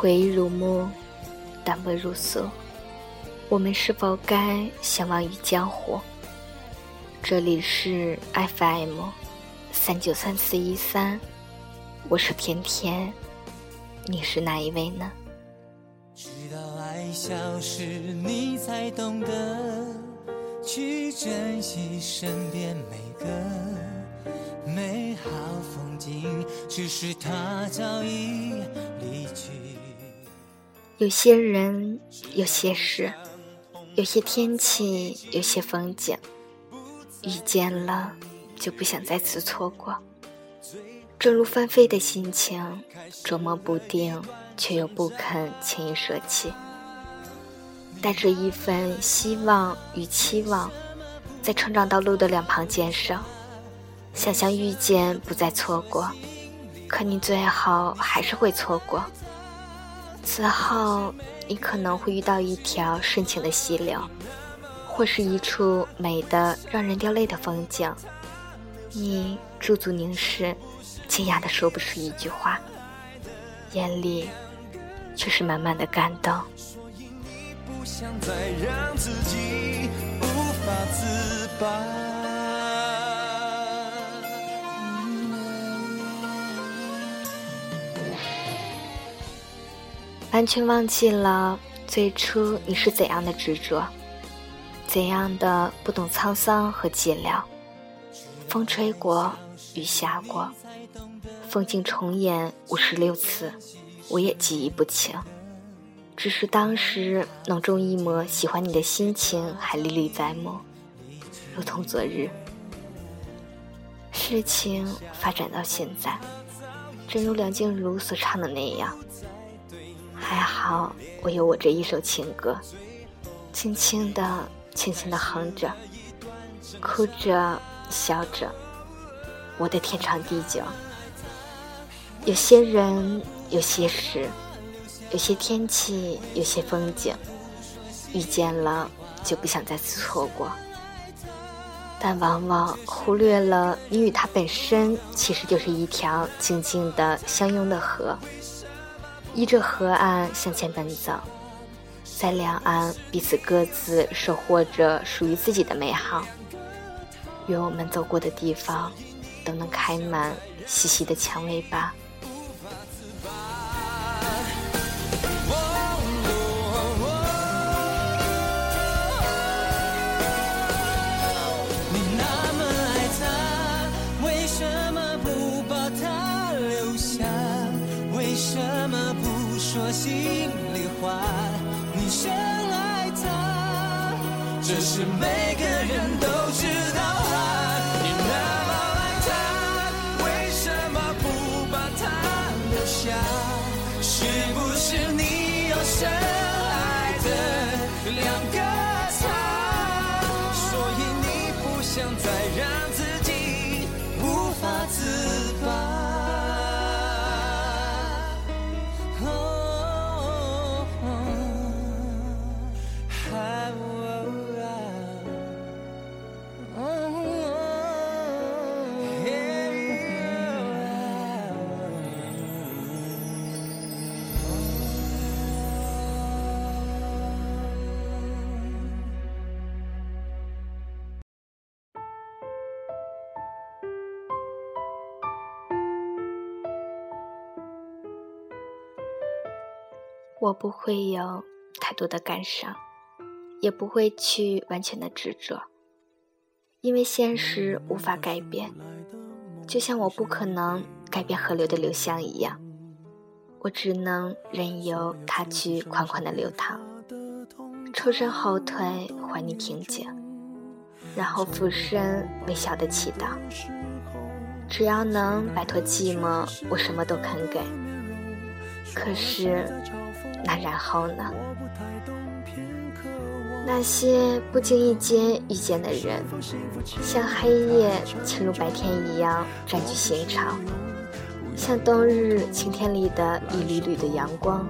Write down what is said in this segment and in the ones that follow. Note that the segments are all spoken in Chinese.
回忆如梦，淡薄如素。我们是否该相忘于江湖？这里是 FM 三九三四一三，我是甜甜，你是哪一位呢？直到爱消失，你才懂得去珍惜身边每个美好风景，只是他早已离去。有些人，有些事，有些天气，有些风景。遇见了，就不想再次错过。正如翻飞的心情，捉摸不定，却又不肯轻易舍弃。带着一份希望与期望，在成长道路的两旁坚守，想象遇见不再错过，可你最后还是会错过。此后，你可能会遇到一条深情的溪流。或是一处美的让人掉泪的风景，你驻足凝视，惊讶的说不出一句话，眼里却是满满的感动。不想再让自己无法自拔完全忘记了最初你是怎样的执着。怎样的不懂沧桑和寂寥？风吹过，雨下过，风景重演五十六次，我也记忆不清。只是当时浓中一抹喜欢你的心情还历历在目，如同昨日。事情发展到现在，正如梁静茹所唱的那样，还好我有我这一首情歌，轻轻的。轻轻的哼着，哭着，笑着，我的天长地久。有些人，有些事，有些天气，有些风景，遇见了就不想再次错过。但往往忽略了，你与他本身其实就是一条静静的相拥的河，依着河岸向前奔走。在两岸，彼此各自守护着属于自己的美好。愿我们走过的地方，都能开满细细的蔷薇吧。心里话？你深爱他，这是每个人都知道啊。你那么爱他，为什么不把他留下？是不是我不会有太多的感伤，也不会去完全的执着，因为现实无法改变，就像我不可能改变河流的流向一样，我只能任由它去款款的流淌，抽身后退，还你平静，然后俯身微笑的祈祷，只要能摆脱寂寞，我什么都肯给。可是。那然后呢？那些不经意间遇见的人，像黑夜侵入白天一样占据心潮，像冬日晴天里的一缕缕的阳光，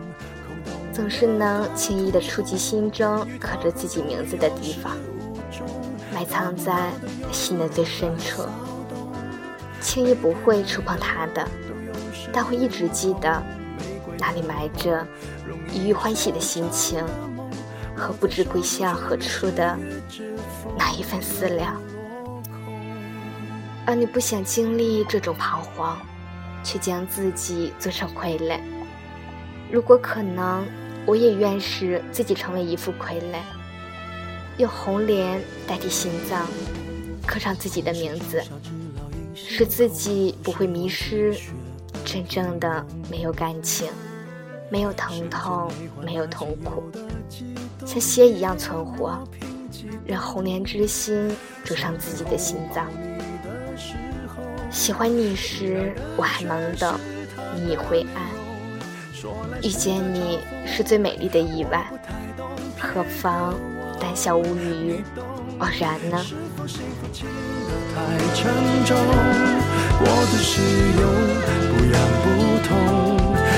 总是能轻易的触及心中刻着自己名字的地方，埋藏在心的最深处，轻易不会触碰它的，但会一直记得。那里埋着一遇欢喜的心情，和不知归向何处的那一份思量。而你不想经历这种彷徨，却将自己做成傀儡。如果可能，我也愿使自己成为一副傀儡，用红莲代替心脏，刻上自己的名字，使自己不会迷失。真正的没有感情，没有疼痛，没有痛苦，像血一样存活，让红莲之心灼伤自己的心脏。喜欢你时，我还懵懂，你已灰暗。遇见你是最美丽的意外，何妨胆小无余，偶然呢？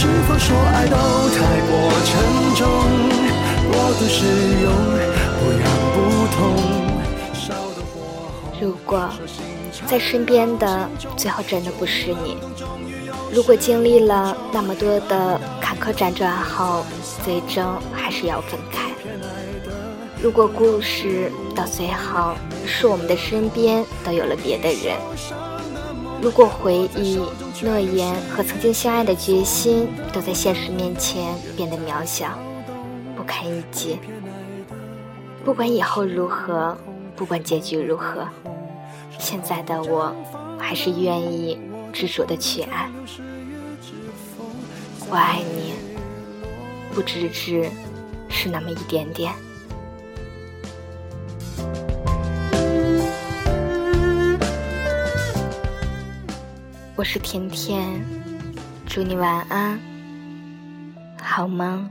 说爱都太过沉重，过度使用，不痒不痛。如果在身边的最后真的不是你，如果经历了那么多的坎坷辗转后，最终还是要分开，如果故事到最后是我们的身边都有了别的人。如果回忆、诺言和曾经相爱的决心都在现实面前变得渺小、不堪一击，不管以后如何，不管结局如何，现在的我还是愿意执着的去爱。我爱你，不只只是那么一点点。我是甜甜，祝你晚安，好梦。